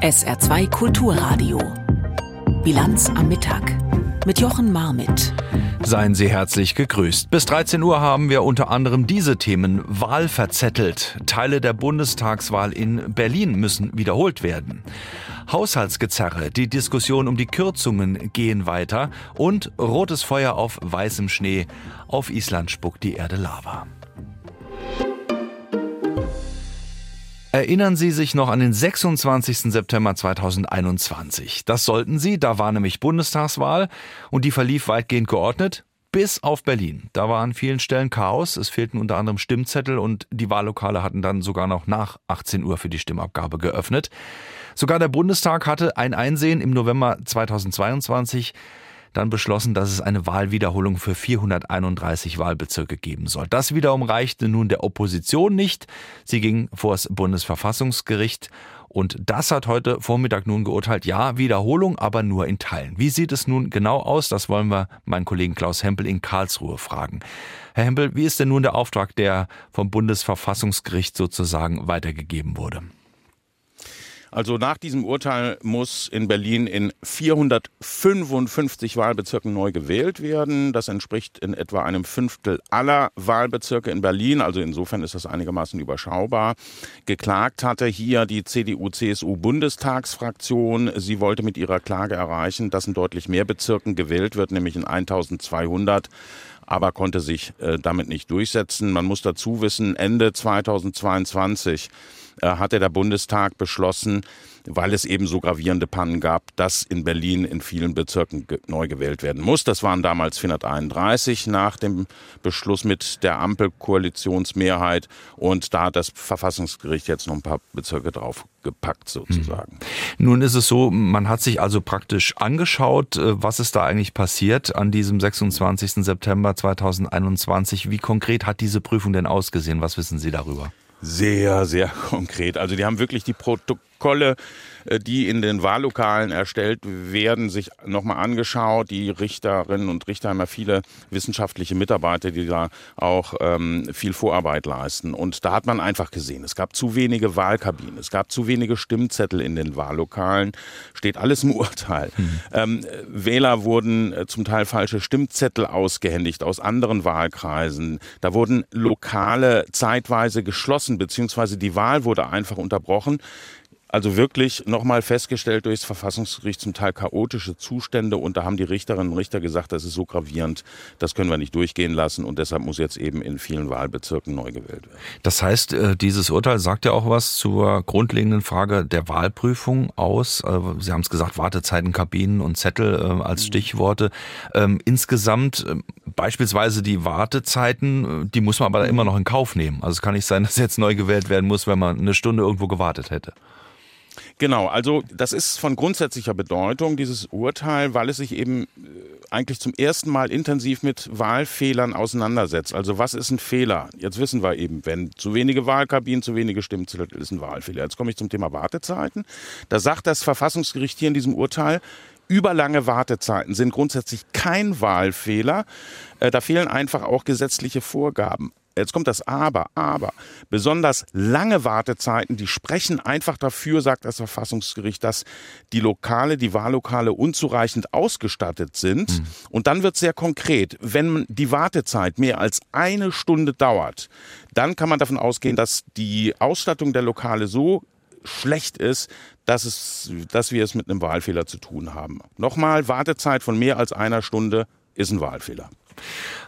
SR2 Kulturradio. Bilanz am Mittag mit Jochen Marmit. Seien Sie herzlich gegrüßt. Bis 13 Uhr haben wir unter anderem diese Themen Wahl verzettelt. Teile der Bundestagswahl in Berlin müssen wiederholt werden. Haushaltsgezerre, die Diskussion um die Kürzungen gehen weiter und rotes Feuer auf weißem Schnee. Auf Island spuckt die Erde Lava. Erinnern Sie sich noch an den 26. September 2021? Das sollten Sie, da war nämlich Bundestagswahl und die verlief weitgehend geordnet, bis auf Berlin. Da war an vielen Stellen Chaos, es fehlten unter anderem Stimmzettel und die Wahllokale hatten dann sogar noch nach 18 Uhr für die Stimmabgabe geöffnet. Sogar der Bundestag hatte ein Einsehen im November 2022 dann beschlossen, dass es eine Wahlwiederholung für 431 Wahlbezirke geben soll. Das wiederum reichte nun der Opposition nicht. Sie ging vor das Bundesverfassungsgericht und das hat heute Vormittag nun geurteilt, ja, Wiederholung, aber nur in Teilen. Wie sieht es nun genau aus? Das wollen wir meinen Kollegen Klaus Hempel in Karlsruhe fragen. Herr Hempel, wie ist denn nun der Auftrag, der vom Bundesverfassungsgericht sozusagen weitergegeben wurde? Also nach diesem Urteil muss in Berlin in 455 Wahlbezirken neu gewählt werden. Das entspricht in etwa einem Fünftel aller Wahlbezirke in Berlin. Also insofern ist das einigermaßen überschaubar. Geklagt hatte hier die CDU-CSU-Bundestagsfraktion. Sie wollte mit ihrer Klage erreichen, dass in deutlich mehr Bezirken gewählt wird, nämlich in 1200 aber konnte sich äh, damit nicht durchsetzen. Man muss dazu wissen, Ende 2022 äh, hatte der Bundestag beschlossen, weil es eben so gravierende Pannen gab, dass in Berlin in vielen Bezirken neu gewählt werden muss. Das waren damals 431 nach dem Beschluss mit der Ampelkoalitionsmehrheit und da hat das Verfassungsgericht jetzt noch ein paar Bezirke draufgepackt sozusagen. Hm. Nun ist es so, man hat sich also praktisch angeschaut, äh, was ist da eigentlich passiert an diesem 26. September 2021. Wie konkret hat diese Prüfung denn ausgesehen? Was wissen Sie darüber? Sehr, sehr konkret. Also die haben wirklich die Protokolle äh, die in den Wahllokalen erstellt werden, sich nochmal angeschaut. Die Richterinnen und Richter haben ja viele wissenschaftliche Mitarbeiter, die da auch ähm, viel Vorarbeit leisten. Und da hat man einfach gesehen, es gab zu wenige Wahlkabinen, es gab zu wenige Stimmzettel in den Wahllokalen. Steht alles im Urteil. Mhm. Ähm, Wähler wurden äh, zum Teil falsche Stimmzettel ausgehändigt aus anderen Wahlkreisen. Da wurden Lokale zeitweise geschlossen, beziehungsweise die Wahl wurde einfach unterbrochen. Also wirklich nochmal festgestellt durchs Verfassungsgericht zum Teil chaotische Zustände und da haben die Richterinnen und Richter gesagt, das ist so gravierend, das können wir nicht durchgehen lassen und deshalb muss jetzt eben in vielen Wahlbezirken neu gewählt werden. Das heißt, äh, dieses Urteil sagt ja auch was zur grundlegenden Frage der Wahlprüfung aus. Äh, Sie haben es gesagt, Wartezeiten, Kabinen und Zettel äh, als mhm. Stichworte. Ähm, insgesamt beispielsweise die Wartezeiten, die muss man aber immer noch in Kauf nehmen. Also es kann nicht sein, dass jetzt neu gewählt werden muss, wenn man eine Stunde irgendwo gewartet hätte. Genau, also das ist von grundsätzlicher Bedeutung, dieses Urteil, weil es sich eben äh, eigentlich zum ersten Mal intensiv mit Wahlfehlern auseinandersetzt. Also was ist ein Fehler? Jetzt wissen wir eben, wenn zu wenige Wahlkabinen, zu wenige Stimmzettel ist ein Wahlfehler. Jetzt komme ich zum Thema Wartezeiten. Da sagt das Verfassungsgericht hier in diesem Urteil, überlange Wartezeiten sind grundsätzlich kein Wahlfehler. Äh, da fehlen einfach auch gesetzliche Vorgaben. Jetzt kommt das Aber, aber besonders lange Wartezeiten, die sprechen einfach dafür, sagt das Verfassungsgericht, dass die Lokale, die Wahllokale unzureichend ausgestattet sind. Mhm. Und dann wird es sehr konkret. Wenn die Wartezeit mehr als eine Stunde dauert, dann kann man davon ausgehen, dass die Ausstattung der Lokale so schlecht ist, dass, es, dass wir es mit einem Wahlfehler zu tun haben. Nochmal, Wartezeit von mehr als einer Stunde ist ein Wahlfehler.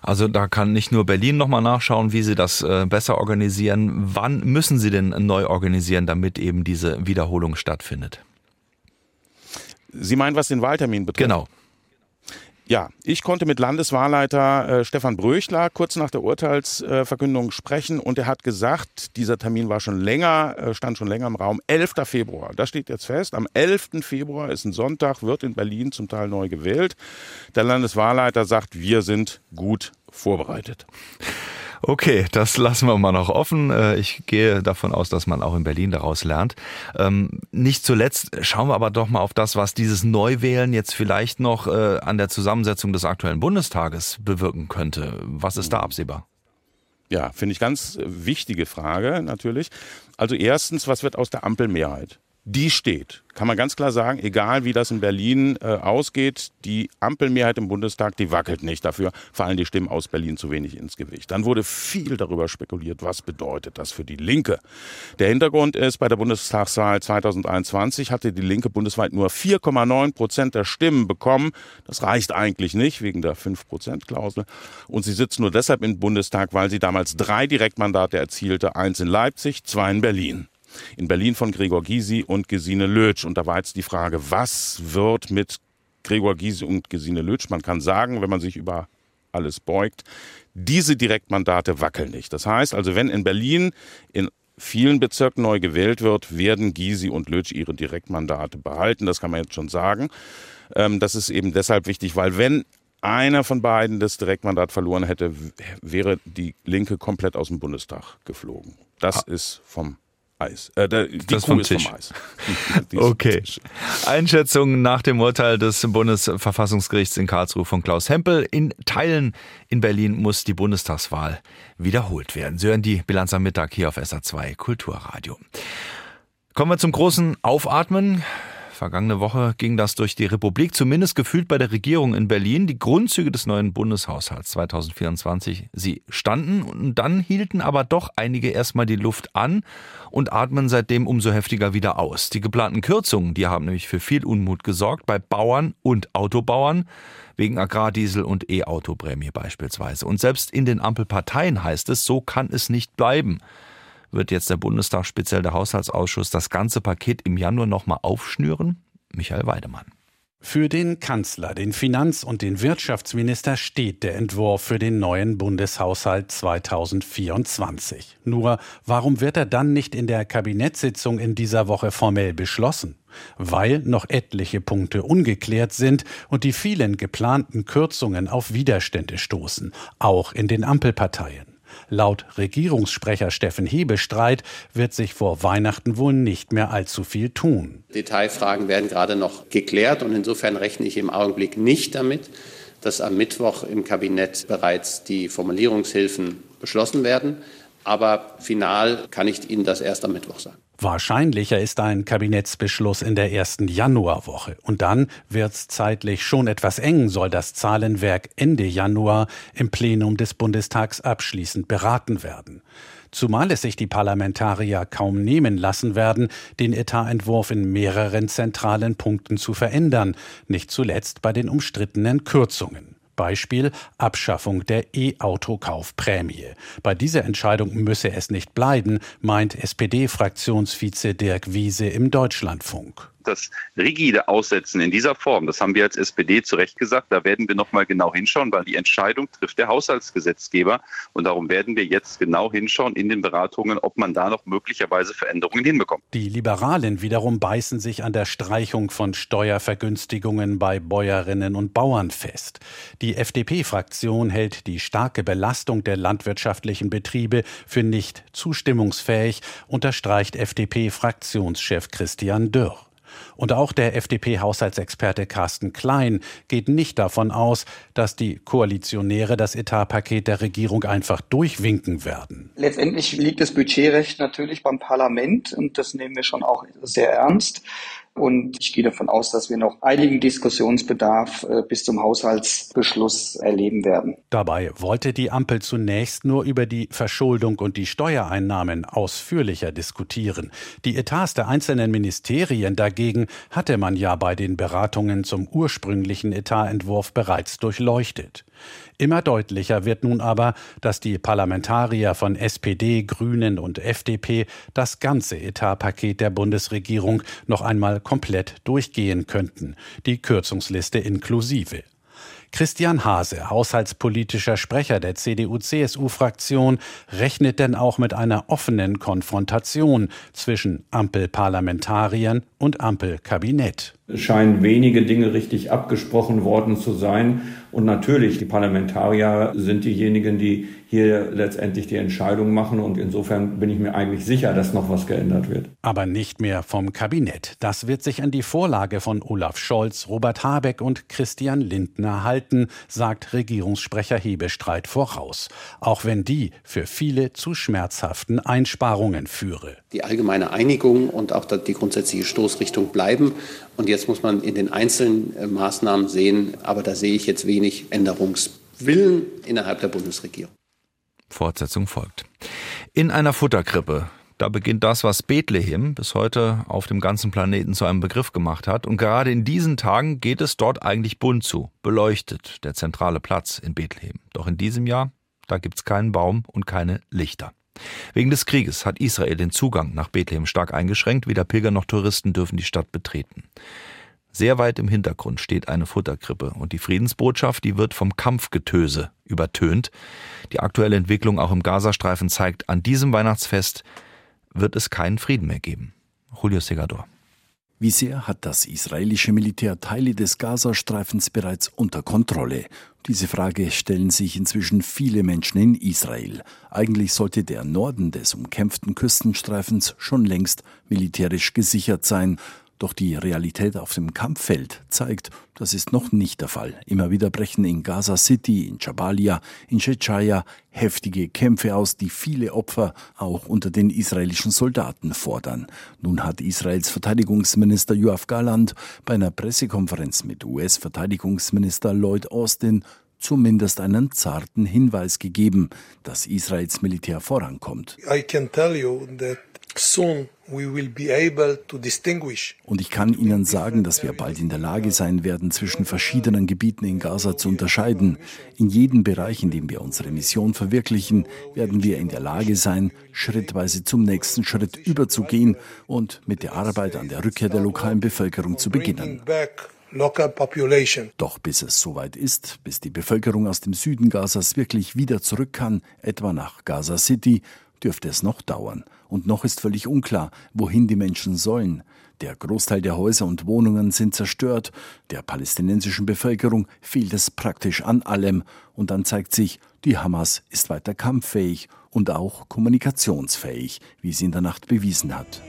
Also da kann nicht nur Berlin nochmal nachschauen, wie sie das äh, besser organisieren. Wann müssen sie denn neu organisieren, damit eben diese Wiederholung stattfindet? Sie meinen, was den Wahltermin betrifft? Genau. Ja, ich konnte mit Landeswahlleiter äh, Stefan Bröchler kurz nach der Urteilsverkündung äh, sprechen und er hat gesagt, dieser Termin war schon länger, äh, stand schon länger im Raum, 11. Februar. Das steht jetzt fest. Am 11. Februar ist ein Sonntag, wird in Berlin zum Teil neu gewählt. Der Landeswahlleiter sagt, wir sind gut vorbereitet. Okay, das lassen wir mal noch offen. Äh, ich gehe davon aus, dass man auch in Berlin daraus lernt. Ähm, nicht zuletzt schauen wir aber doch mal auf das, was dieses Neuwählen jetzt vielleicht noch äh, an der Zusammensetzung des aktuellen Bundestages bewirken könnte. Was ist da absehbar? Ja, finde ich ganz wichtige Frage natürlich. Also erstens, was wird aus der Ampelmehrheit? Die steht. Kann man ganz klar sagen, egal wie das in Berlin äh, ausgeht, die Ampelmehrheit im Bundestag, die wackelt nicht. Dafür fallen die Stimmen aus Berlin zu wenig ins Gewicht. Dann wurde viel darüber spekuliert, was bedeutet das für die Linke. Der Hintergrund ist, bei der Bundestagswahl 2021 hatte die Linke bundesweit nur 4,9 Prozent der Stimmen bekommen. Das reicht eigentlich nicht wegen der 5-Prozent-Klausel. Und sie sitzt nur deshalb im Bundestag, weil sie damals drei Direktmandate erzielte, eins in Leipzig, zwei in Berlin in Berlin von Gregor Gysi und Gesine Lötsch. Und da war jetzt die Frage, was wird mit Gregor Gysi und Gesine Lötsch? Man kann sagen, wenn man sich über alles beugt, diese Direktmandate wackeln nicht. Das heißt also, wenn in Berlin in vielen Bezirken neu gewählt wird, werden Gysi und Lötsch ihre Direktmandate behalten. Das kann man jetzt schon sagen. Ähm, das ist eben deshalb wichtig, weil wenn einer von beiden das Direktmandat verloren hätte, wäre die Linke komplett aus dem Bundestag geflogen. Das ist vom Eis. Äh, der, die das Kuh vom Tisch. vom Eis. okay. Einschätzung nach dem Urteil des Bundesverfassungsgerichts in Karlsruhe von Klaus Hempel. In Teilen in Berlin muss die Bundestagswahl wiederholt werden. Sie hören die Bilanz am Mittag hier auf SA2 Kulturradio. Kommen wir zum großen Aufatmen. Vergangene Woche ging das durch die Republik, zumindest gefühlt bei der Regierung in Berlin. Die Grundzüge des neuen Bundeshaushalts 2024, sie standen und dann hielten aber doch einige erstmal die Luft an und atmen seitdem umso heftiger wieder aus. Die geplanten Kürzungen, die haben nämlich für viel Unmut gesorgt bei Bauern und Autobauern wegen Agrardiesel und E-Autoprämie beispielsweise. Und selbst in den Ampelparteien heißt es, so kann es nicht bleiben wird jetzt der Bundestag, speziell der Haushaltsausschuss, das ganze Paket im Januar nochmal aufschnüren? Michael Weidemann. Für den Kanzler, den Finanz- und den Wirtschaftsminister steht der Entwurf für den neuen Bundeshaushalt 2024. Nur warum wird er dann nicht in der Kabinettssitzung in dieser Woche formell beschlossen? Weil noch etliche Punkte ungeklärt sind und die vielen geplanten Kürzungen auf Widerstände stoßen, auch in den Ampelparteien. Laut Regierungssprecher Steffen Hebestreit wird sich vor Weihnachten wohl nicht mehr allzu viel tun. Detailfragen werden gerade noch geklärt und insofern rechne ich im Augenblick nicht damit, dass am Mittwoch im Kabinett bereits die Formulierungshilfen beschlossen werden. Aber final kann ich Ihnen das erst am Mittwoch sagen. Wahrscheinlicher ist ein Kabinettsbeschluss in der ersten Januarwoche. Und dann wird's zeitlich schon etwas eng, soll das Zahlenwerk Ende Januar im Plenum des Bundestags abschließend beraten werden. Zumal es sich die Parlamentarier kaum nehmen lassen werden, den Etatentwurf in mehreren zentralen Punkten zu verändern, nicht zuletzt bei den umstrittenen Kürzungen. Beispiel Abschaffung der E-Autokaufprämie. Bei dieser Entscheidung müsse es nicht bleiben, meint SPD-Fraktionsvize Dirk Wiese im Deutschlandfunk das rigide Aussetzen in dieser Form, das haben wir als SPD zu Recht gesagt, da werden wir noch mal genau hinschauen, weil die Entscheidung trifft der Haushaltsgesetzgeber. Und darum werden wir jetzt genau hinschauen in den Beratungen, ob man da noch möglicherweise Veränderungen hinbekommt. Die Liberalen wiederum beißen sich an der Streichung von Steuervergünstigungen bei Bäuerinnen und Bauern fest. Die FDP-Fraktion hält die starke Belastung der landwirtschaftlichen Betriebe für nicht zustimmungsfähig, unterstreicht FDP-Fraktionschef Christian Dürr. Und auch der FDP-Haushaltsexperte Carsten Klein geht nicht davon aus, dass die Koalitionäre das Etatpaket der Regierung einfach durchwinken werden. Letztendlich liegt das Budgetrecht natürlich beim Parlament und das nehmen wir schon auch sehr ernst. Und ich gehe davon aus, dass wir noch einigen Diskussionsbedarf äh, bis zum Haushaltsbeschluss erleben werden. Dabei wollte die Ampel zunächst nur über die Verschuldung und die Steuereinnahmen ausführlicher diskutieren. Die Etats der einzelnen Ministerien dagegen hatte man ja bei den Beratungen zum ursprünglichen Etatentwurf bereits durchleuchtet. Immer deutlicher wird nun aber, dass die Parlamentarier von SPD, Grünen und FDP das ganze Etatpaket der Bundesregierung noch einmal komplett durchgehen könnten, die Kürzungsliste inklusive. Christian Hase, haushaltspolitischer Sprecher der CDU-CSU-Fraktion, rechnet denn auch mit einer offenen Konfrontation zwischen Ampelparlamentariern und Ampelkabinett. Es scheinen wenige Dinge richtig abgesprochen worden zu sein. Und natürlich, die Parlamentarier sind diejenigen, die hier letztendlich die Entscheidung machen. Und insofern bin ich mir eigentlich sicher, dass noch was geändert wird. Aber nicht mehr vom Kabinett. Das wird sich an die Vorlage von Olaf Scholz, Robert Habeck und Christian Lindner halten, sagt Regierungssprecher Hebestreit voraus. Auch wenn die für viele zu schmerzhaften Einsparungen führe. Die allgemeine Einigung und auch die grundsätzliche Stoßrichtung bleiben. Und jetzt muss man in den einzelnen äh, Maßnahmen sehen, aber da sehe ich jetzt wenig Änderungswillen innerhalb der Bundesregierung. Fortsetzung folgt. In einer Futterkrippe. Da beginnt das, was Bethlehem bis heute auf dem ganzen Planeten zu einem Begriff gemacht hat. Und gerade in diesen Tagen geht es dort eigentlich bunt zu, beleuchtet, der zentrale Platz in Bethlehem. Doch in diesem Jahr, da gibt's keinen Baum und keine Lichter. Wegen des Krieges hat Israel den Zugang nach Bethlehem stark eingeschränkt. Weder Pilger noch Touristen dürfen die Stadt betreten. Sehr weit im Hintergrund steht eine Futterkrippe und die Friedensbotschaft, die wird vom Kampfgetöse übertönt. Die aktuelle Entwicklung auch im Gazastreifen zeigt, an diesem Weihnachtsfest wird es keinen Frieden mehr geben. Julio Segador. Wie sehr hat das israelische Militär Teile des Gazastreifens bereits unter Kontrolle? Diese Frage stellen sich inzwischen viele Menschen in Israel. Eigentlich sollte der Norden des umkämpften Küstenstreifens schon längst militärisch gesichert sein. Doch die Realität auf dem Kampffeld zeigt, das ist noch nicht der Fall. Immer wieder brechen in Gaza City, in Jabalia, in Shechaya heftige Kämpfe aus, die viele Opfer auch unter den israelischen Soldaten fordern. Nun hat Israels Verteidigungsminister Yoav Galant bei einer Pressekonferenz mit US-Verteidigungsminister Lloyd Austin zumindest einen zarten Hinweis gegeben, dass Israels Militär vorankommt. I can tell you that und ich kann Ihnen sagen, dass wir bald in der Lage sein werden, zwischen verschiedenen Gebieten in Gaza zu unterscheiden. In jedem Bereich, in dem wir unsere Mission verwirklichen, werden wir in der Lage sein, schrittweise zum nächsten Schritt überzugehen und mit der Arbeit an der Rückkehr der lokalen Bevölkerung zu beginnen. Doch bis es soweit ist, bis die Bevölkerung aus dem Süden Gazas wirklich wieder zurück kann, etwa nach Gaza City, dürfte es noch dauern. Und noch ist völlig unklar, wohin die Menschen sollen. Der Großteil der Häuser und Wohnungen sind zerstört. Der palästinensischen Bevölkerung fehlt es praktisch an allem. Und dann zeigt sich, die Hamas ist weiter kampffähig und auch kommunikationsfähig, wie sie in der Nacht bewiesen hat.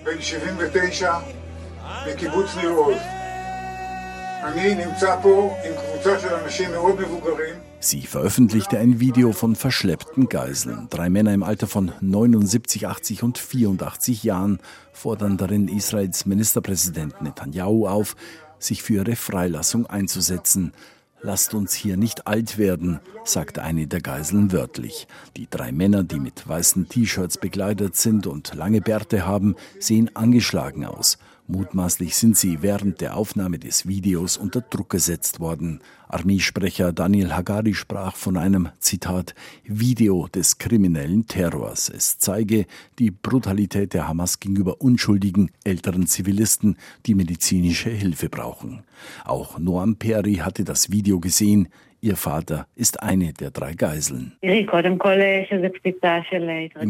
Sie veröffentlichte ein Video von verschleppten Geiseln. Drei Männer im Alter von 79, 80 und 84 Jahren fordern darin Israels Ministerpräsident Netanyahu auf, sich für ihre Freilassung einzusetzen. Lasst uns hier nicht alt werden, sagt eine der Geiseln wörtlich. Die drei Männer, die mit weißen T-Shirts bekleidet sind und lange Bärte haben, sehen angeschlagen aus. Mutmaßlich sind sie während der Aufnahme des Videos unter Druck gesetzt worden. Armeesprecher Daniel Hagari sprach von einem, Zitat, Video des kriminellen Terrors. Es zeige die Brutalität der Hamas gegenüber unschuldigen älteren Zivilisten, die medizinische Hilfe brauchen. Auch Noam Peri hatte das Video gesehen. Ihr Vater ist eine der drei Geiseln. Im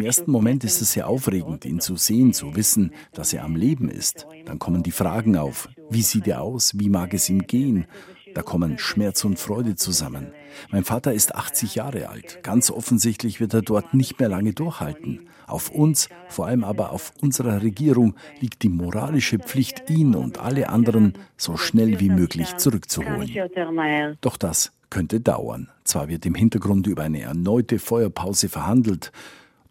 ersten Moment ist es sehr aufregend, ihn zu sehen, zu wissen, dass er am Leben ist. Dann kommen die Fragen auf. Wie sieht er aus? Wie mag es ihm gehen? Da kommen Schmerz und Freude zusammen. Mein Vater ist 80 Jahre alt. Ganz offensichtlich wird er dort nicht mehr lange durchhalten. Auf uns, vor allem aber auf unserer Regierung, liegt die moralische Pflicht, ihn und alle anderen so schnell wie möglich zurückzuholen. Doch das könnte dauern. Zwar wird im Hintergrund über eine erneute Feuerpause verhandelt,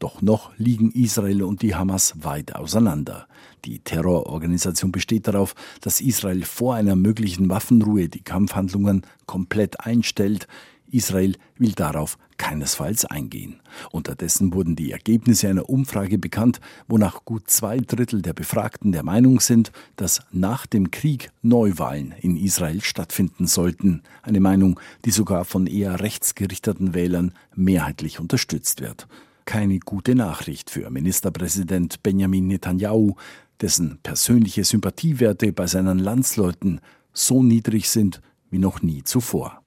doch noch liegen Israel und die Hamas weit auseinander. Die Terrororganisation besteht darauf, dass Israel vor einer möglichen Waffenruhe die Kampfhandlungen komplett einstellt. Israel will darauf keinesfalls eingehen. Unterdessen wurden die Ergebnisse einer Umfrage bekannt, wonach gut zwei Drittel der Befragten der Meinung sind, dass nach dem Krieg Neuwahlen in Israel stattfinden sollten. Eine Meinung, die sogar von eher rechtsgerichteten Wählern mehrheitlich unterstützt wird. Keine gute Nachricht für Ministerpräsident Benjamin Netanyahu, dessen persönliche Sympathiewerte bei seinen Landsleuten so niedrig sind wie noch nie zuvor.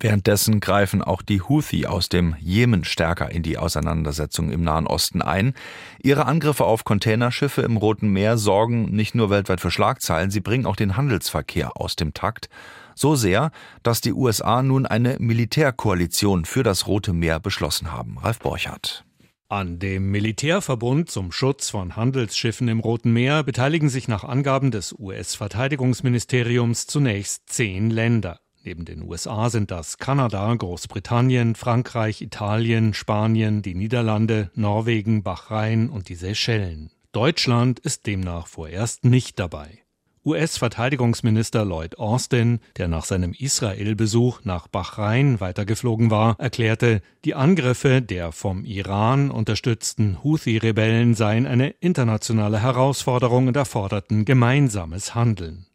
Währenddessen greifen auch die Houthi aus dem Jemen stärker in die Auseinandersetzung im Nahen Osten ein. Ihre Angriffe auf Containerschiffe im Roten Meer sorgen nicht nur weltweit für Schlagzeilen, sie bringen auch den Handelsverkehr aus dem Takt. So sehr, dass die USA nun eine Militärkoalition für das Rote Meer beschlossen haben. Ralf Borchardt. An dem Militärverbund zum Schutz von Handelsschiffen im Roten Meer beteiligen sich nach Angaben des US-Verteidigungsministeriums zunächst zehn Länder. Neben den USA sind das Kanada, Großbritannien, Frankreich, Italien, Spanien, die Niederlande, Norwegen, Bahrain und die Seychellen. Deutschland ist demnach vorerst nicht dabei. US-Verteidigungsminister Lloyd Austin, der nach seinem Israel-Besuch nach Bahrain weitergeflogen war, erklärte, die Angriffe der vom Iran unterstützten Houthi-Rebellen seien eine internationale Herausforderung und erforderten gemeinsames Handeln.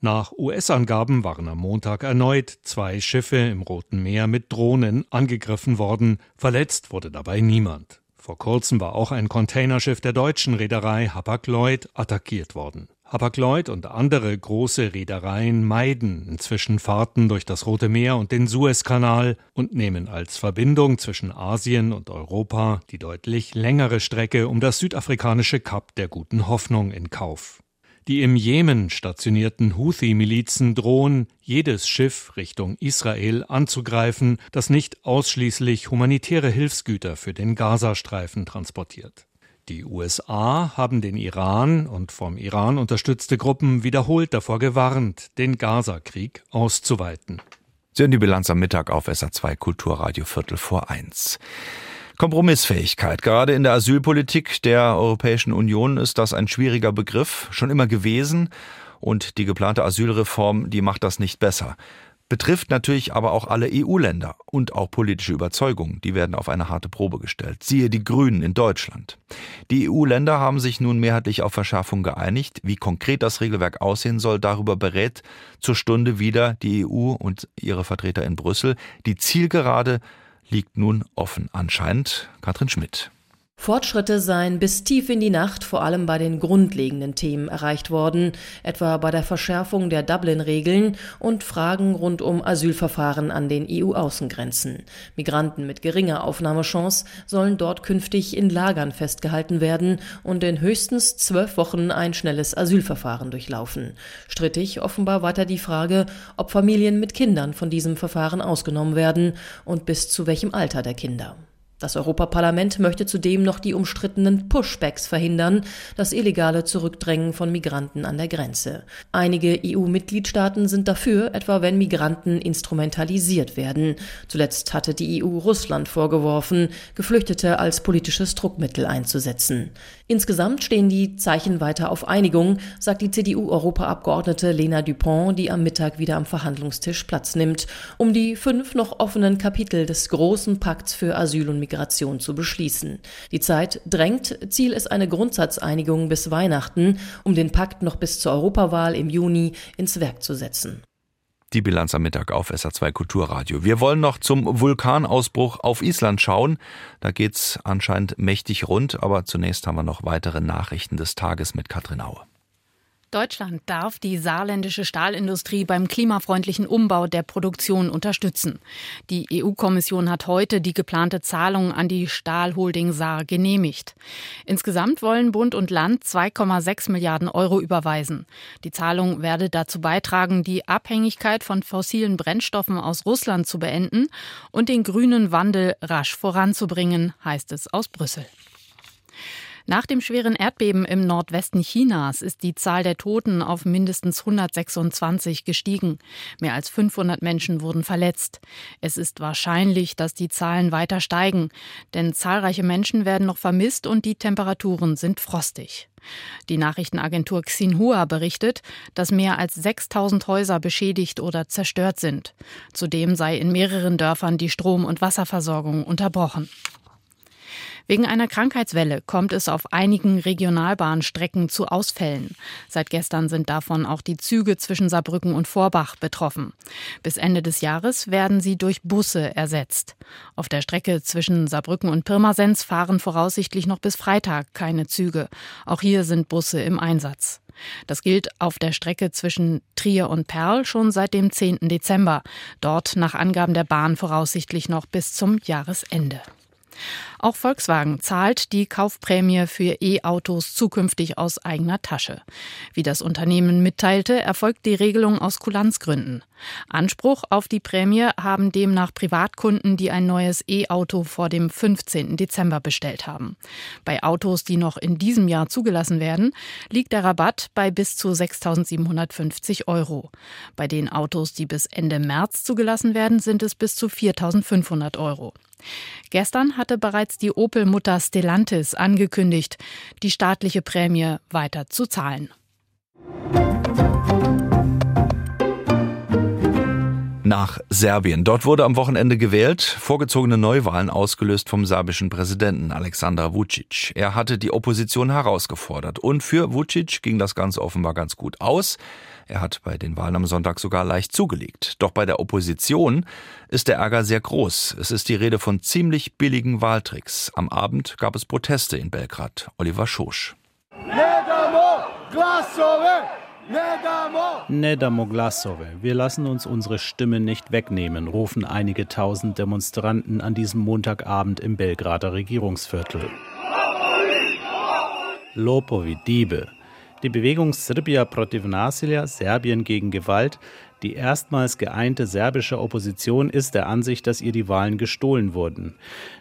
Nach US-Angaben waren am Montag erneut zwei Schiffe im Roten Meer mit Drohnen angegriffen worden. Verletzt wurde dabei niemand. Vor kurzem war auch ein Containerschiff der deutschen Reederei Hapag-Lloyd attackiert worden. Hapag-Lloyd und andere große Reedereien meiden inzwischen Fahrten durch das Rote Meer und den Suezkanal und nehmen als Verbindung zwischen Asien und Europa die deutlich längere Strecke um das südafrikanische Kap der Guten Hoffnung in Kauf. Die im Jemen stationierten Houthi-Milizen drohen, jedes Schiff Richtung Israel anzugreifen, das nicht ausschließlich humanitäre Hilfsgüter für den Gazastreifen transportiert. Die USA haben den Iran und vom Iran unterstützte Gruppen wiederholt davor gewarnt, den Gaza-Krieg auszuweiten. Sie hören die Bilanz am Mittag auf SA2 Kulturradio Viertel vor eins. Kompromissfähigkeit. Gerade in der Asylpolitik der Europäischen Union ist das ein schwieriger Begriff, schon immer gewesen. Und die geplante Asylreform, die macht das nicht besser. Betrifft natürlich aber auch alle EU-Länder und auch politische Überzeugungen. Die werden auf eine harte Probe gestellt. Siehe die Grünen in Deutschland. Die EU-Länder haben sich nun mehrheitlich auf Verschärfung geeinigt. Wie konkret das Regelwerk aussehen soll, darüber berät zur Stunde wieder die EU und ihre Vertreter in Brüssel. Die Zielgerade liegt nun offen anscheinend. Katrin Schmidt. Fortschritte seien bis tief in die Nacht vor allem bei den grundlegenden Themen erreicht worden, etwa bei der Verschärfung der Dublin-Regeln und Fragen rund um Asylverfahren an den EU-Außengrenzen. Migranten mit geringer Aufnahmechance sollen dort künftig in Lagern festgehalten werden und in höchstens zwölf Wochen ein schnelles Asylverfahren durchlaufen. Strittig offenbar weiter die Frage, ob Familien mit Kindern von diesem Verfahren ausgenommen werden und bis zu welchem Alter der Kinder. Das Europaparlament möchte zudem noch die umstrittenen Pushbacks verhindern, das illegale Zurückdrängen von Migranten an der Grenze. Einige EU-Mitgliedstaaten sind dafür, etwa wenn Migranten instrumentalisiert werden. Zuletzt hatte die EU Russland vorgeworfen, Geflüchtete als politisches Druckmittel einzusetzen. Insgesamt stehen die Zeichen weiter auf Einigung, sagt die CDU-Europaabgeordnete Lena Dupont, die am Mittag wieder am Verhandlungstisch Platz nimmt, um die fünf noch offenen Kapitel des großen Pakts für Asyl und Migration zu beschließen. Die Zeit drängt, Ziel ist eine Grundsatzeinigung bis Weihnachten, um den Pakt noch bis zur Europawahl im Juni ins Werk zu setzen. Die Bilanz am Mittag auf SA2 Kulturradio. Wir wollen noch zum Vulkanausbruch auf Island schauen. Da geht's anscheinend mächtig rund, aber zunächst haben wir noch weitere Nachrichten des Tages mit Katrin Aue. Deutschland darf die saarländische Stahlindustrie beim klimafreundlichen Umbau der Produktion unterstützen. Die EU-Kommission hat heute die geplante Zahlung an die Stahlholding Saar genehmigt. Insgesamt wollen Bund und Land 2,6 Milliarden Euro überweisen. Die Zahlung werde dazu beitragen, die Abhängigkeit von fossilen Brennstoffen aus Russland zu beenden und den grünen Wandel rasch voranzubringen, heißt es aus Brüssel. Nach dem schweren Erdbeben im Nordwesten Chinas ist die Zahl der Toten auf mindestens 126 gestiegen. Mehr als 500 Menschen wurden verletzt. Es ist wahrscheinlich, dass die Zahlen weiter steigen, denn zahlreiche Menschen werden noch vermisst und die Temperaturen sind frostig. Die Nachrichtenagentur Xinhua berichtet, dass mehr als 6000 Häuser beschädigt oder zerstört sind. Zudem sei in mehreren Dörfern die Strom- und Wasserversorgung unterbrochen. Wegen einer Krankheitswelle kommt es auf einigen Regionalbahnstrecken zu Ausfällen. Seit gestern sind davon auch die Züge zwischen Saarbrücken und Vorbach betroffen. Bis Ende des Jahres werden sie durch Busse ersetzt. Auf der Strecke zwischen Saarbrücken und Pirmasens fahren voraussichtlich noch bis Freitag keine Züge. Auch hier sind Busse im Einsatz. Das gilt auf der Strecke zwischen Trier und Perl schon seit dem 10. Dezember. Dort nach Angaben der Bahn voraussichtlich noch bis zum Jahresende. Auch Volkswagen zahlt die Kaufprämie für E-Autos zukünftig aus eigener Tasche. Wie das Unternehmen mitteilte, erfolgt die Regelung aus Kulanzgründen. Anspruch auf die Prämie haben demnach Privatkunden, die ein neues E-Auto vor dem 15. Dezember bestellt haben. Bei Autos, die noch in diesem Jahr zugelassen werden, liegt der Rabatt bei bis zu 6.750 Euro. Bei den Autos, die bis Ende März zugelassen werden, sind es bis zu 4.500 Euro. Gestern hatte bereits die Opel-Mutter Stellantis angekündigt, die staatliche Prämie weiter zu zahlen. nach Serbien. Dort wurde am Wochenende gewählt, vorgezogene Neuwahlen ausgelöst vom serbischen Präsidenten Alexander Vucic. Er hatte die Opposition herausgefordert und für Vucic ging das Ganze offenbar ganz gut aus. Er hat bei den Wahlen am Sonntag sogar leicht zugelegt. Doch bei der Opposition ist der Ärger sehr groß. Es ist die Rede von ziemlich billigen Wahltricks. Am Abend gab es Proteste in Belgrad. Oliver Schosch. Ne damo glasove. Wir lassen uns unsere Stimme nicht wegnehmen, rufen einige tausend Demonstranten an diesem Montagabend im Belgrader Regierungsviertel. Lopovi, Diebe. Die Bewegung Srbija protiv nasilja, Serbien gegen Gewalt, die erstmals geeinte serbische Opposition ist der Ansicht, dass ihr die Wahlen gestohlen wurden.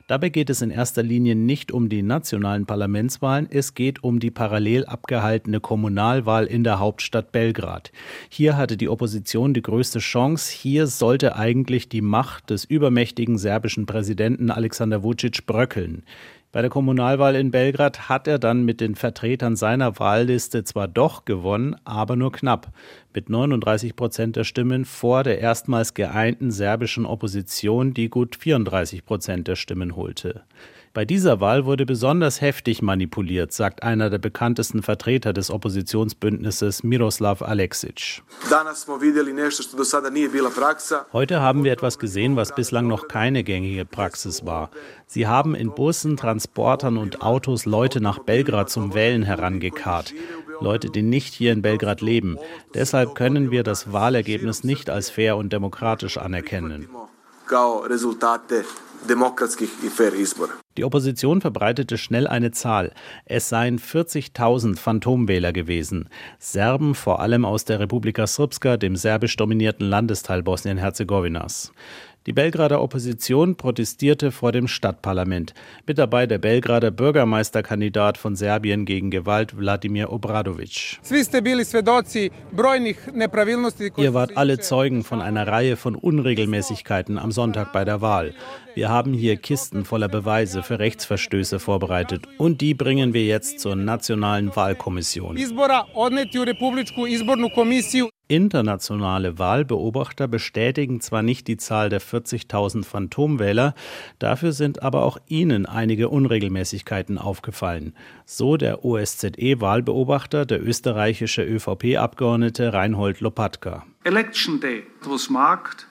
Dabei geht es in erster Linie nicht um die nationalen Parlamentswahlen, es geht um die parallel abgehaltene Kommunalwahl in der Hauptstadt Belgrad. Hier hatte die Opposition die größte Chance, hier sollte eigentlich die Macht des übermächtigen serbischen Präsidenten Alexander Vucic bröckeln. Bei der Kommunalwahl in Belgrad hat er dann mit den Vertretern seiner Wahlliste zwar doch gewonnen, aber nur knapp, mit 39 Prozent der Stimmen vor der erstmals geeinten serbischen Opposition, die gut 34 Prozent der Stimmen holte. Bei dieser Wahl wurde besonders heftig manipuliert, sagt einer der bekanntesten Vertreter des Oppositionsbündnisses Miroslav Aleksic. Heute haben wir etwas gesehen, was bislang noch keine gängige Praxis war. Sie haben in Bussen, Transportern und Autos Leute nach Belgrad zum Wählen herangekarrt. Leute, die nicht hier in Belgrad leben. Deshalb können wir das Wahlergebnis nicht als fair und demokratisch anerkennen. Die Opposition verbreitete schnell eine Zahl. Es seien 40.000 Phantomwähler gewesen. Serben, vor allem aus der Republika Srpska, dem serbisch dominierten Landesteil Bosnien-Herzegowinas. Die Belgrader Opposition protestierte vor dem Stadtparlament. Mit dabei der Belgrader Bürgermeisterkandidat von Serbien gegen Gewalt, Wladimir Obradovic. Ihr wart alle Zeugen von einer Reihe von Unregelmäßigkeiten am Sonntag bei der Wahl. Wir haben hier Kisten voller Beweise für Rechtsverstöße vorbereitet und die bringen wir jetzt zur Nationalen Wahlkommission. Internationale Wahlbeobachter bestätigen zwar nicht die Zahl der 40.000 Phantomwähler, dafür sind aber auch ihnen einige Unregelmäßigkeiten aufgefallen. So der OSZE-Wahlbeobachter, der österreichische ÖVP-Abgeordnete Reinhold Lopatka. Election Day was marked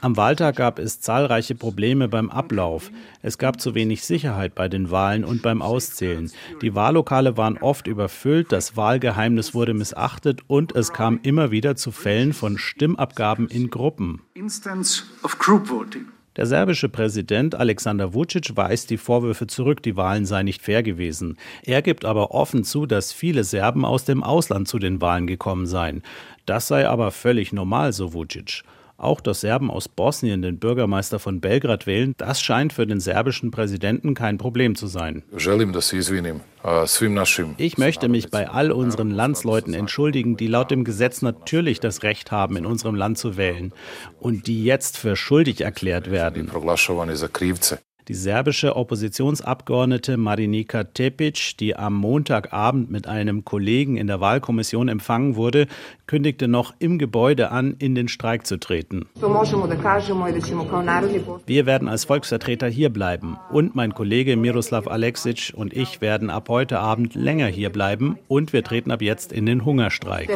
am Wahltag gab es zahlreiche Probleme beim Ablauf. Es gab zu wenig Sicherheit bei den Wahlen und beim Auszählen. Die Wahllokale waren oft überfüllt, das Wahlgeheimnis wurde missachtet und es kam immer wieder zu Fällen von Stimmabgaben in Gruppen. Der serbische Präsident Alexander Vucic weist die Vorwürfe zurück, die Wahlen seien nicht fair gewesen. Er gibt aber offen zu, dass viele Serben aus dem Ausland zu den Wahlen gekommen seien. Das sei aber völlig normal, so Vucic. Auch dass Serben aus Bosnien den Bürgermeister von Belgrad wählen, das scheint für den serbischen Präsidenten kein Problem zu sein. Ich möchte mich bei all unseren Landsleuten entschuldigen, die laut dem Gesetz natürlich das Recht haben, in unserem Land zu wählen und die jetzt für schuldig erklärt werden. Die serbische Oppositionsabgeordnete Marinika Tepic, die am Montagabend mit einem Kollegen in der Wahlkommission empfangen wurde, kündigte noch im Gebäude an, in den Streik zu treten. Wir werden als Volksvertreter hier bleiben und mein Kollege Miroslav Aleksic und ich werden ab heute Abend länger hier bleiben und wir treten ab jetzt in den Hungerstreik.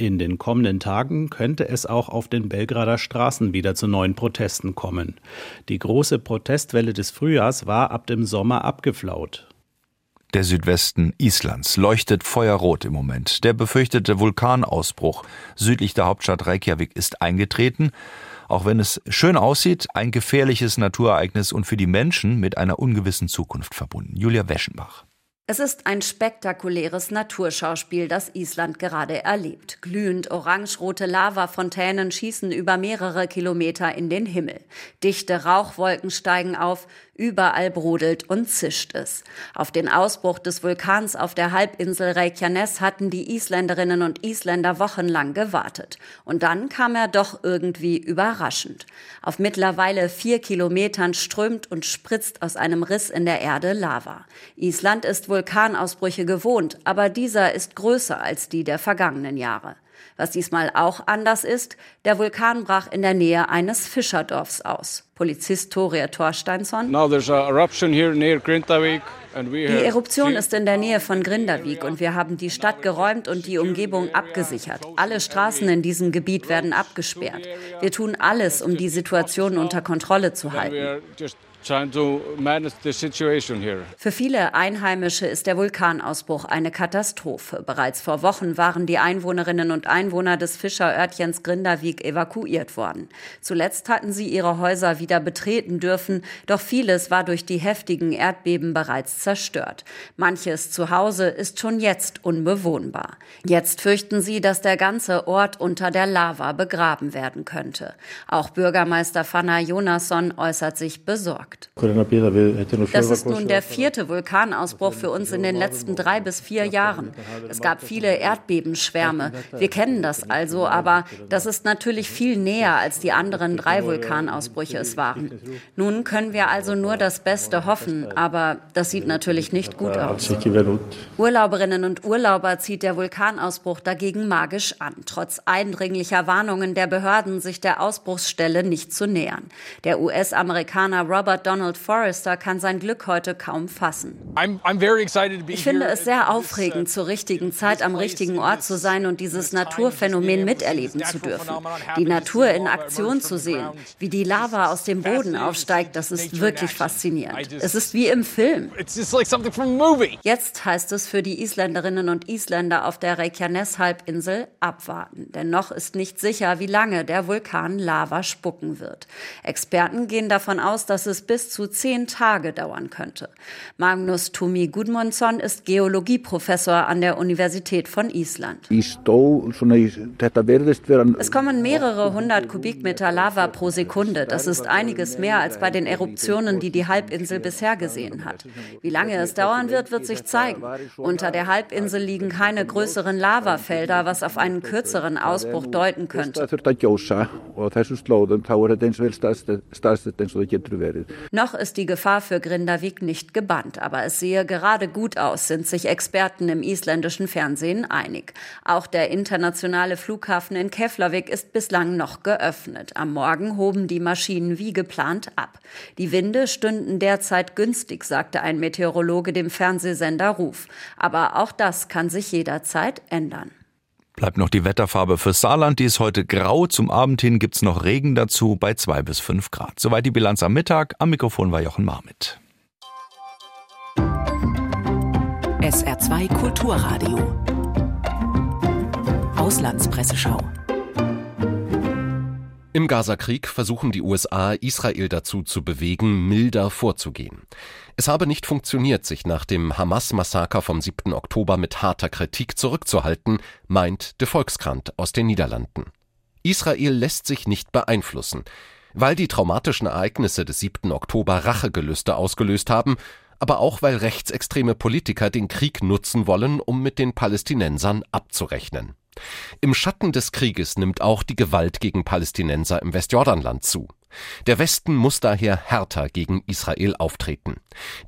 In den kommenden Tagen könnte es auch auf den Belgrader Straßen wieder zu neuen Protesten kommen. Die große Protestwelle des Frühjahrs war ab dem Sommer abgeflaut. Der Südwesten Islands leuchtet feuerrot im Moment. Der befürchtete Vulkanausbruch südlich der Hauptstadt Reykjavik ist eingetreten. Auch wenn es schön aussieht, ein gefährliches Naturereignis und für die Menschen mit einer ungewissen Zukunft verbunden. Julia Weschenbach. Es ist ein spektakuläres Naturschauspiel, das Island gerade erlebt. Glühend orangerote Lavafontänen schießen über mehrere Kilometer in den Himmel. Dichte Rauchwolken steigen auf, Überall brodelt und zischt es. Auf den Ausbruch des Vulkans auf der Halbinsel Reykjanes hatten die Isländerinnen und Isländer wochenlang gewartet. Und dann kam er doch irgendwie überraschend. Auf mittlerweile vier Kilometern strömt und spritzt aus einem Riss in der Erde Lava. Island ist Vulkanausbrüche gewohnt, aber dieser ist größer als die der vergangenen Jahre. Was diesmal auch anders ist, der Vulkan brach in der Nähe eines Fischerdorfs aus. Polizist Toria Thorsteinsson. Die Eruption ist in der Nähe von Grindavik und wir haben die Stadt geräumt und die Umgebung abgesichert. Alle Straßen in diesem Gebiet werden abgesperrt. Wir tun alles, um die Situation unter Kontrolle zu halten. Für viele Einheimische ist der Vulkanausbruch eine Katastrophe. Bereits vor Wochen waren die Einwohnerinnen und Einwohner des Fischerörtchens Grindavik evakuiert worden. Zuletzt hatten sie ihre Häuser wieder betreten dürfen, doch vieles war durch die heftigen Erdbeben bereits zerstört. Manches Zuhause ist schon jetzt unbewohnbar. Jetzt fürchten sie, dass der ganze Ort unter der Lava begraben werden könnte. Auch Bürgermeister Fanna Jonasson äußert sich besorgt gesagt. Das ist nun der vierte Vulkanausbruch für uns in den letzten drei bis vier Jahren. Es gab viele Erdbebenschwärme. Wir kennen das also, aber das ist natürlich viel näher, als die anderen drei Vulkanausbrüche es waren. Nun können wir also nur das Beste hoffen, aber das sieht natürlich nicht gut aus. Urlauberinnen und Urlauber zieht der Vulkanausbruch dagegen magisch an, trotz eindringlicher Warnungen der Behörden, sich der Ausbruchsstelle nicht zu nähern. Der US-Amerikaner Robert Donald Forrester kann sein Glück heute kaum fassen. Ich finde es sehr aufregend, zur richtigen Zeit am richtigen Ort zu sein und dieses Naturphänomen miterleben zu dürfen. Die Natur in Aktion zu sehen, wie die Lava aus dem Boden aufsteigt, das ist wirklich faszinierend. Es ist wie im Film. Jetzt heißt es für die Isländerinnen und Isländer auf der Reykjanes-Halbinsel abwarten. Denn noch ist nicht sicher, wie lange der Vulkan Lava spucken wird. Experten gehen davon aus, dass es bis zu zehn Tage dauern könnte. Magnus Tumi Gudmundsson ist Geologieprofessor an der Universität von Island. Es kommen mehrere hundert Kubikmeter Lava pro Sekunde. Das ist einiges mehr als bei den Eruptionen, die die Halbinsel bisher gesehen hat. Wie lange es dauern wird, wird sich zeigen. Unter der Halbinsel liegen keine größeren Lavafelder, was auf einen kürzeren Ausbruch deuten könnte. Noch ist die Gefahr für Grindavik nicht gebannt, aber es sehe gerade gut aus, sind sich Experten im isländischen Fernsehen einig. Auch der internationale Flughafen in Keflavik ist bislang noch geöffnet. Am Morgen hoben die Maschinen wie geplant ab. Die Winde stünden derzeit günstig, sagte ein Meteorologe dem Fernsehsender Ruf. Aber auch das kann sich jederzeit ändern. Bleibt noch die Wetterfarbe fürs Saarland. Die ist heute grau. Zum Abend hin gibt's noch Regen dazu bei zwei bis fünf Grad. Soweit die Bilanz am Mittag. Am Mikrofon war Jochen Marmit. SR2 Kulturradio. Auslandspresseschau. Im Gazakrieg versuchen die USA, Israel dazu zu bewegen, milder vorzugehen. Es habe nicht funktioniert, sich nach dem Hamas-Massaker vom 7. Oktober mit harter Kritik zurückzuhalten, meint de Volkskrant aus den Niederlanden. Israel lässt sich nicht beeinflussen. Weil die traumatischen Ereignisse des 7. Oktober Rachegelüste ausgelöst haben, aber auch weil rechtsextreme Politiker den Krieg nutzen wollen, um mit den Palästinensern abzurechnen. Im Schatten des Krieges nimmt auch die Gewalt gegen Palästinenser im Westjordanland zu. Der Westen muss daher härter gegen Israel auftreten.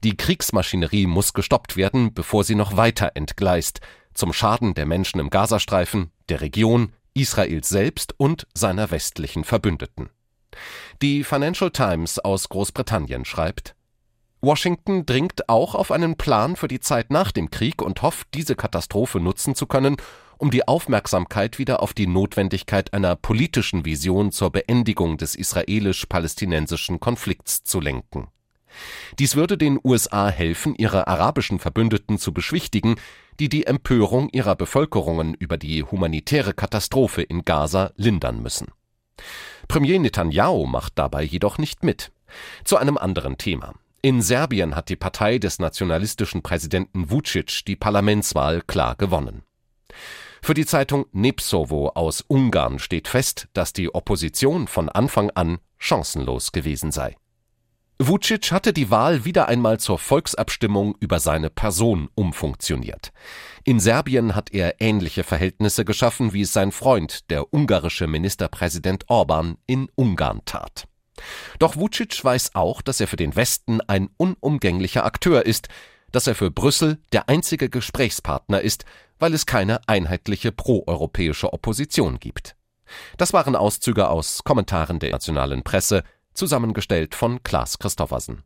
Die Kriegsmaschinerie muss gestoppt werden, bevor sie noch weiter entgleist, zum Schaden der Menschen im Gazastreifen, der Region, Israels selbst und seiner westlichen Verbündeten. Die Financial Times aus Großbritannien schreibt Washington dringt auch auf einen Plan für die Zeit nach dem Krieg und hofft, diese Katastrophe nutzen zu können, um die Aufmerksamkeit wieder auf die Notwendigkeit einer politischen Vision zur Beendigung des israelisch-palästinensischen Konflikts zu lenken. Dies würde den USA helfen, ihre arabischen Verbündeten zu beschwichtigen, die die Empörung ihrer Bevölkerungen über die humanitäre Katastrophe in Gaza lindern müssen. Premier Netanyahu macht dabei jedoch nicht mit. Zu einem anderen Thema. In Serbien hat die Partei des nationalistischen Präsidenten Vucic die Parlamentswahl klar gewonnen. Für die Zeitung Nepsovo aus Ungarn steht fest, dass die Opposition von Anfang an chancenlos gewesen sei. Vucic hatte die Wahl wieder einmal zur Volksabstimmung über seine Person umfunktioniert. In Serbien hat er ähnliche Verhältnisse geschaffen, wie es sein Freund, der ungarische Ministerpräsident Orban, in Ungarn tat. Doch Vucic weiß auch, dass er für den Westen ein unumgänglicher Akteur ist, dass er für Brüssel der einzige Gesprächspartner ist, weil es keine einheitliche proeuropäische Opposition gibt. Das waren Auszüge aus Kommentaren der nationalen Presse, zusammengestellt von Klaas Christoffersen.